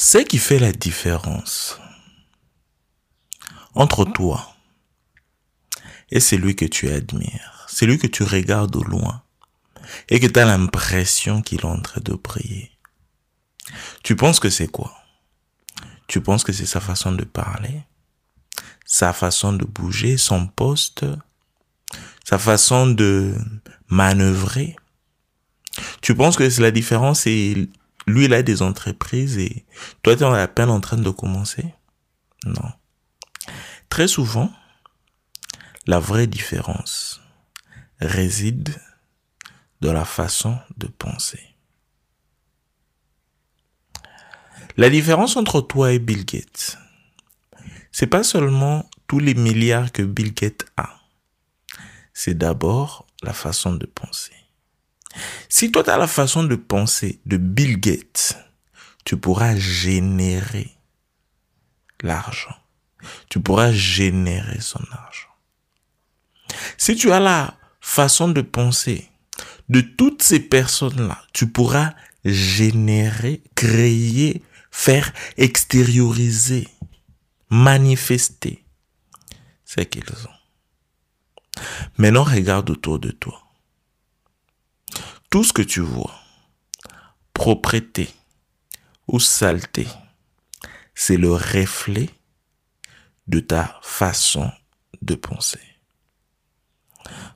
Ce qui fait la différence entre toi et celui que tu admires, celui que tu regardes au loin et que tu as l'impression qu'il est en train de briller. Tu penses que c'est quoi? Tu penses que c'est sa façon de parler, sa façon de bouger, son poste, sa façon de manœuvrer? Tu penses que c'est la différence et lui, il a des entreprises et toi, tu es à peine en train de commencer? Non. Très souvent, la vraie différence réside dans la façon de penser. La différence entre toi et Bill Gates, c'est pas seulement tous les milliards que Bill Gates a. C'est d'abord la façon de penser. Si toi tu as la façon de penser de Bill Gates, tu pourras générer l'argent. Tu pourras générer son argent. Si tu as la façon de penser de toutes ces personnes-là, tu pourras générer, créer, faire extérioriser, manifester ce qu'ils ont. Maintenant, regarde autour de toi. Tout ce que tu vois, propreté ou saleté, c'est le reflet de ta façon de penser.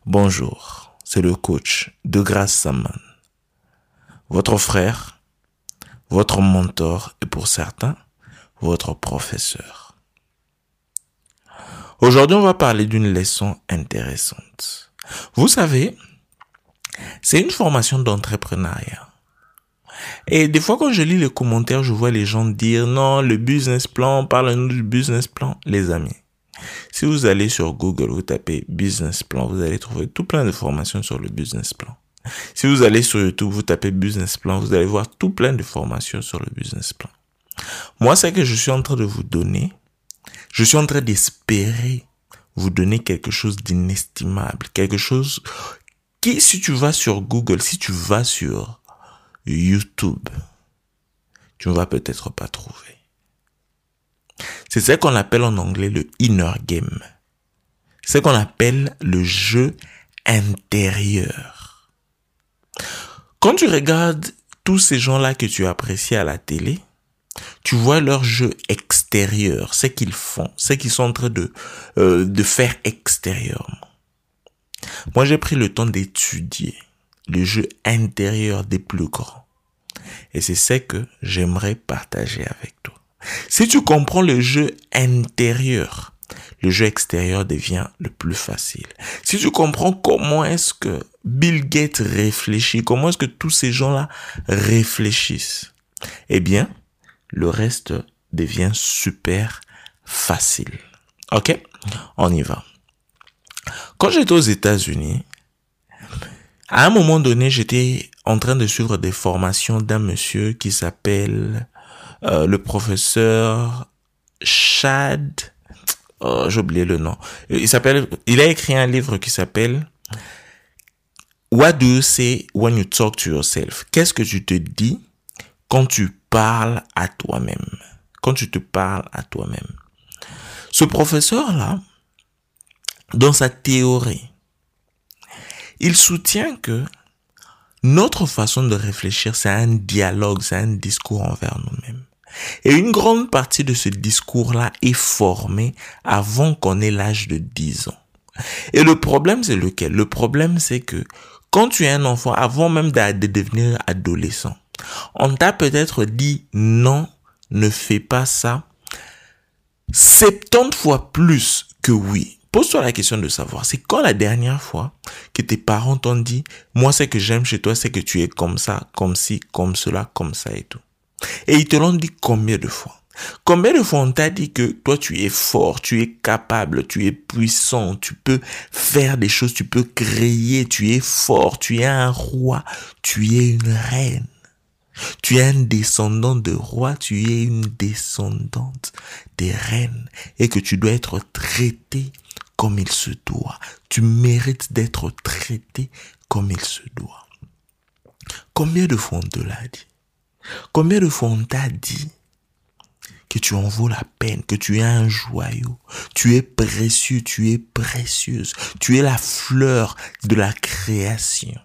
Bonjour, c'est le coach de Grâce Saman. Votre frère, votre mentor et pour certains, votre professeur. Aujourd'hui, on va parler d'une leçon intéressante. Vous savez, c'est une formation d'entrepreneuriat. Et des fois, quand je lis les commentaires, je vois les gens dire non, le business plan, parle-nous du business plan. Les amis, si vous allez sur Google, vous tapez business plan, vous allez trouver tout plein de formations sur le business plan. Si vous allez sur YouTube, vous tapez business plan, vous allez voir tout plein de formations sur le business plan. Moi, c'est que je suis en train de vous donner, je suis en train d'espérer vous donner quelque chose d'inestimable, quelque chose qui, si tu vas sur Google, si tu vas sur YouTube, tu ne vas peut-être pas trouver. C'est ce qu'on appelle en anglais le inner game. C'est ce qu'on appelle le jeu intérieur. Quand tu regardes tous ces gens-là que tu apprécies à la télé, tu vois leur jeu extérieur, ce qu'ils font, ce qu'ils sont en train de, euh, de faire extérieurement. Moi, j'ai pris le temps d'étudier le jeu intérieur des plus grands. Et c'est ce que j'aimerais partager avec toi. Si tu comprends le jeu intérieur, le jeu extérieur devient le plus facile. Si tu comprends comment est-ce que Bill Gates réfléchit, comment est-ce que tous ces gens-là réfléchissent, eh bien, le reste devient super facile. Ok? On y va. Quand j'étais aux États-Unis, à un moment donné, j'étais en train de suivre des formations d'un monsieur qui s'appelle euh, le professeur Chad. Oh, j'ai oublié le nom. Il s'appelle, il a écrit un livre qui s'appelle What do you say when you talk to yourself? Qu'est-ce que tu te dis quand tu parles à toi-même? Quand tu te parles à toi-même. Ce professeur-là, dans sa théorie, il soutient que notre façon de réfléchir, c'est un dialogue, c'est un discours envers nous-mêmes. Et une grande partie de ce discours-là est formé avant qu'on ait l'âge de 10 ans. Et le problème, c'est lequel? Le problème, c'est que quand tu es un enfant, avant même de devenir adolescent, on t'a peut-être dit non, ne fais pas ça 70 fois plus que oui. Pose-toi la question de savoir, c'est quand la dernière fois que tes parents t'ont dit, moi, ce que j'aime chez toi, c'est que tu es comme ça, comme ci, comme cela, comme ça et tout. Et ils te l'ont dit combien de fois? Combien de fois on t'a dit que toi tu es fort, tu es capable, tu es puissant, tu peux faire des choses, tu peux créer, tu es fort, tu es un roi, tu es une reine. Tu es un descendant de roi, tu es une descendante des reines et que tu dois être traité il se doit. Tu mérites d'être traité comme il se doit. Combien de fois on te l'a dit? Combien de fois on t'a dit que tu en vaux la peine, que tu es un joyau? Tu es précieux, tu es précieuse. Tu es la fleur de la création.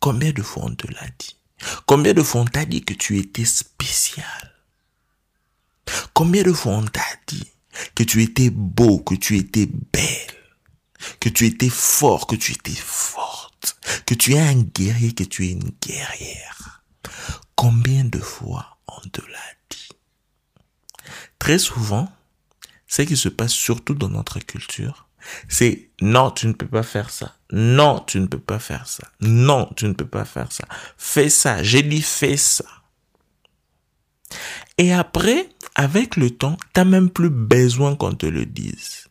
Combien de fois on te l'a dit? Combien de fois on t'a dit que tu étais spécial? Combien de fois on t'a dit que tu étais beau, que tu étais belle, que tu étais fort, que tu étais forte, que tu es un guerrier, que tu es une guerrière Combien de fois on te l'a dit? Très souvent, ce qui se passe surtout dans notre culture, c'est non, tu ne peux pas faire ça. Non, tu ne peux pas faire ça. Non, tu ne peux pas faire ça. Fais ça. J'ai dit fais ça. Et après, avec le temps, tu n'as même plus besoin qu'on te le dise.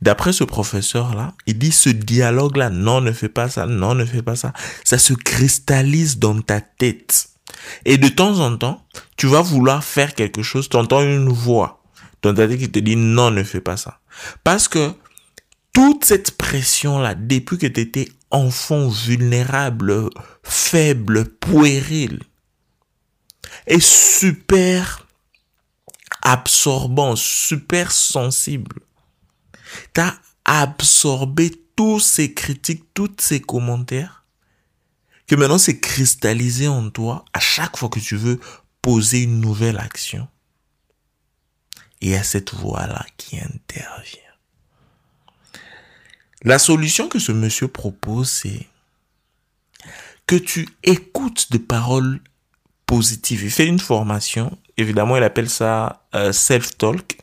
D'après ce professeur-là, il dit ce dialogue-là, non, ne fais pas ça, non, ne fais pas ça. Ça se cristallise dans ta tête. Et de temps en temps, tu vas vouloir faire quelque chose, tu entends une voix dans ta tête qui te dit non, ne fais pas ça. Parce que toute cette pression-là, depuis que tu étais enfant vulnérable, faible, puéril, est super absorbant, super sensible. Tu as absorbé tous ces critiques, tous ces commentaires, que maintenant c'est cristallisé en toi à chaque fois que tu veux poser une nouvelle action. Et à cette voix-là qui intervient. La solution que ce monsieur propose, c'est que tu écoutes des paroles positives. Il fait une formation, évidemment, il appelle ça euh, self-talk,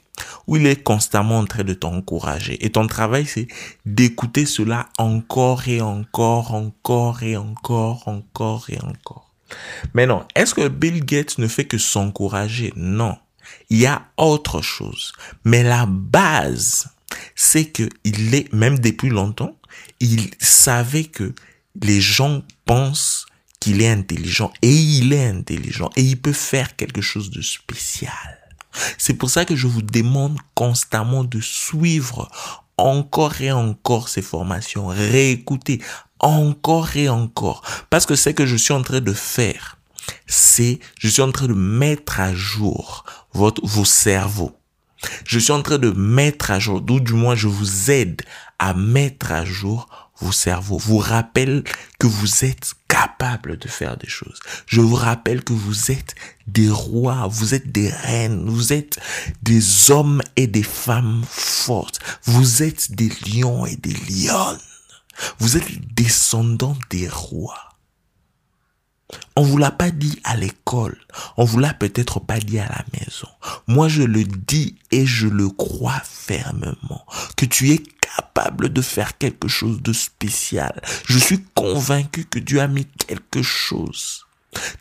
où il est constamment en train de t'encourager. Et ton travail, c'est d'écouter cela encore et encore, encore et encore, encore et encore. Mais non, est-ce que Bill Gates ne fait que s'encourager? Non. Il y a autre chose. Mais la base, c'est que il est, même depuis longtemps, il savait que les gens pensent est intelligent et il est intelligent et il peut faire quelque chose de spécial. C'est pour ça que je vous demande constamment de suivre encore et encore ces formations, réécouter encore et encore. Parce que ce que je suis en train de faire, c'est, je suis en train de mettre à jour votre, vos cerveaux. Je suis en train de mettre à jour, d'où du moins je vous aide à mettre à jour vos cerveaux. Vous rappelle que vous êtes capable de faire des choses. Je vous rappelle que vous êtes des rois, vous êtes des reines, vous êtes des hommes et des femmes fortes. Vous êtes des lions et des lionnes. Vous êtes descendants des rois. On vous l'a pas dit à l'école. On vous l'a peut-être pas dit à la maison. Moi, je le dis et je le crois fermement. Que tu es capable de faire quelque chose de spécial. Je suis convaincu que Dieu a mis quelque chose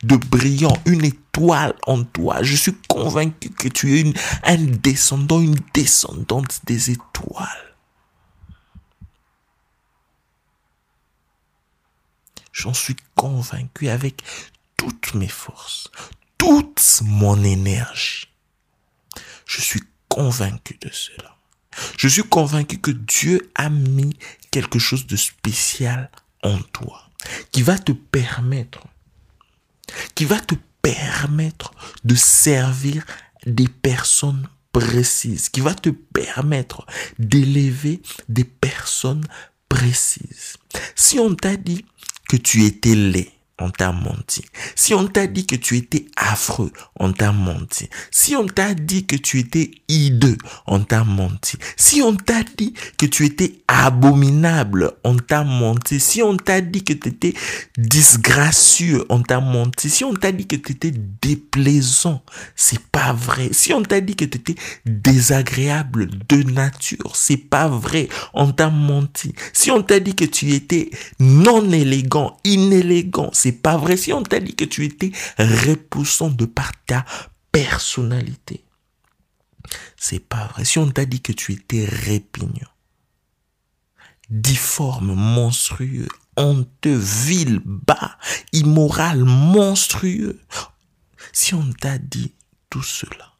de brillant, une étoile en toi. Je suis convaincu que tu es une, un descendant, une descendante des étoiles. J'en suis convaincu avec toutes mes forces, toute mon énergie. Je suis convaincu de cela. Je suis convaincu que Dieu a mis quelque chose de spécial en toi, qui va te permettre, qui va te permettre de servir des personnes précises, qui va te permettre d'élever des personnes précises. Si on t'a dit, tu étais laid, on t'a menti. Si on t'a dit que tu étais affreux, on t'a menti. Si on t'a dit que tu étais hideux, on t'a menti. Si on t'a dit que tu étais abominable, on t'a menti. Si on t'a dit que tu étais disgracieux, on t'a menti. Si on t'a dit que tu étais déplaisant, c'est pas vrai. Si on t'a dit que tu étais désagréable de nature, c'est pas vrai. On t'a menti. Si on t'a dit que tu étais non élégant, inélégant, c'est pas vrai. Si on t'a dit que tu étais repoussant de par ta personnalité, c'est pas vrai. Si on t'a dit que tu étais répignant, difforme, monstrueux, honteux, vil, bas, immoral, monstrueux, si on t'a dit tout cela,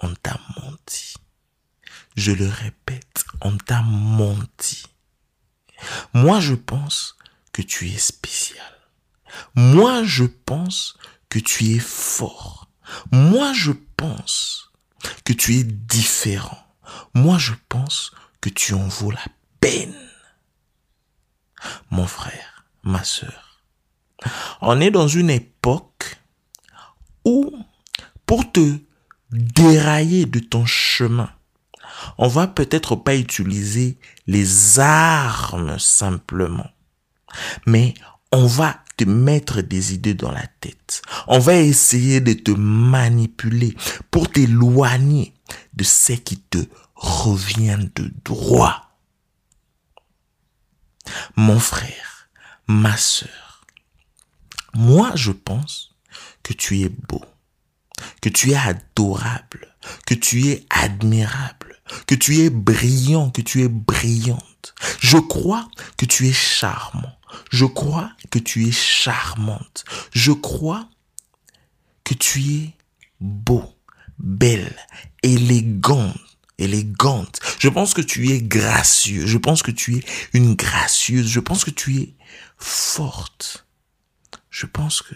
on t'a menti. Je le répète, on t'a menti. Moi, je pense que tu es spécial. Moi, je pense que tu es fort. Moi, je pense que tu es différent. Moi, je pense que tu en vaux la peine. Mon frère, ma sœur, on est dans une époque où, pour te dérailler de ton chemin, on va peut-être pas utiliser les armes simplement, mais on va te mettre des idées dans la tête. On va essayer de te manipuler pour t'éloigner de ce qui te revient de droit. Mon frère, ma sœur, moi je pense que tu es beau, que tu es adorable, que tu es admirable, que tu es brillant, que tu es brillante. Je crois que tu es charmant. Je crois que tu es charmante. Je crois que tu es beau, belle, élégante, élégante. Je pense que tu es gracieux. Je pense que tu es une gracieuse. Je pense que tu es forte. Je pense que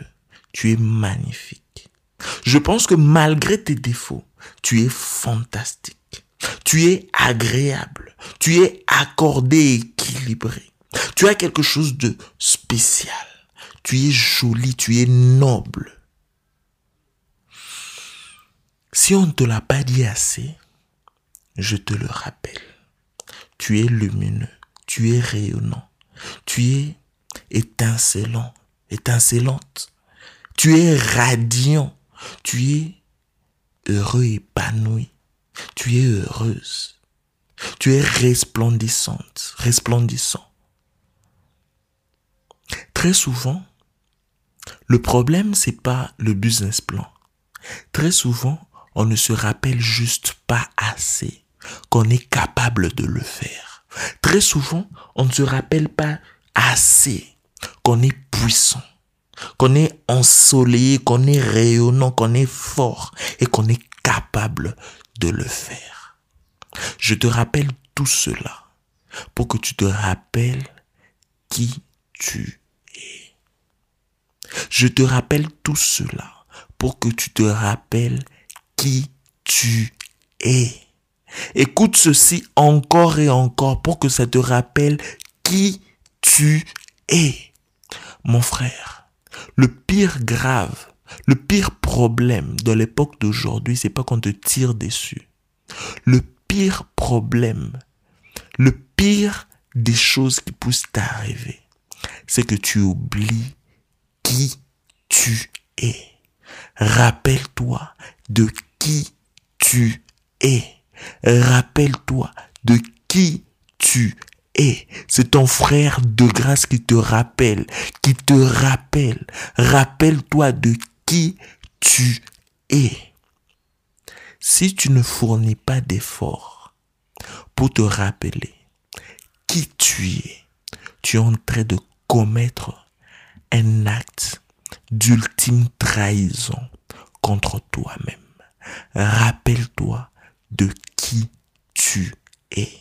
tu es magnifique. Je pense que malgré tes défauts, tu es fantastique. Tu es agréable. Tu es accordé équilibré. Tu as quelque chose de spécial. Tu es joli, tu es noble. Si on ne te l'a pas dit assez, je te le rappelle. Tu es lumineux, tu es rayonnant, tu es étincelant, étincelante. Tu es radiant, tu es heureux, épanoui. Tu es heureuse. Tu es resplendissante, resplendissant. Très souvent, le problème, c'est pas le business plan. Très souvent, on ne se rappelle juste pas assez qu'on est capable de le faire. Très souvent, on ne se rappelle pas assez qu'on est puissant, qu'on est ensoleillé, qu'on est rayonnant, qu'on est fort et qu'on est capable de le faire. Je te rappelle tout cela pour que tu te rappelles qui tu es. Je te rappelle tout cela pour que tu te rappelles qui tu es. Écoute ceci encore et encore pour que ça te rappelle qui tu es. Mon frère, le pire grave le pire problème de l'époque d'aujourd'hui, c'est pas qu'on te tire dessus. Le pire problème, le pire des choses qui poussent t'arriver, c'est que tu oublies qui tu es. Rappelle-toi de qui tu es. Rappelle-toi de qui tu es. C'est ton frère de grâce qui te rappelle, qui te rappelle. Rappelle-toi de qui tu es. Si tu ne fournis pas d'efforts pour te rappeler qui tu es, tu es en train de commettre un acte d'ultime trahison contre toi-même. Rappelle-toi de qui tu es.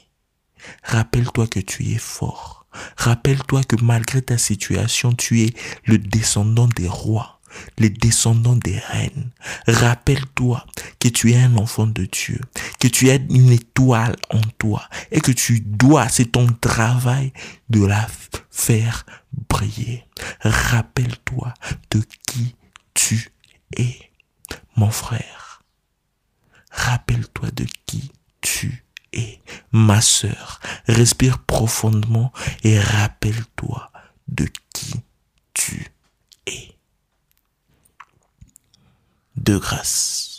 Rappelle-toi que tu es fort. Rappelle-toi que malgré ta situation, tu es le descendant des rois les descendants des reines. Rappelle-toi que tu es un enfant de Dieu, que tu es une étoile en toi et que tu dois, c'est ton travail de la faire briller. Rappelle-toi de qui tu es, mon frère. Rappelle-toi de qui tu es, ma sœur. Respire profondément et rappelle-toi de qui tu es de grâce.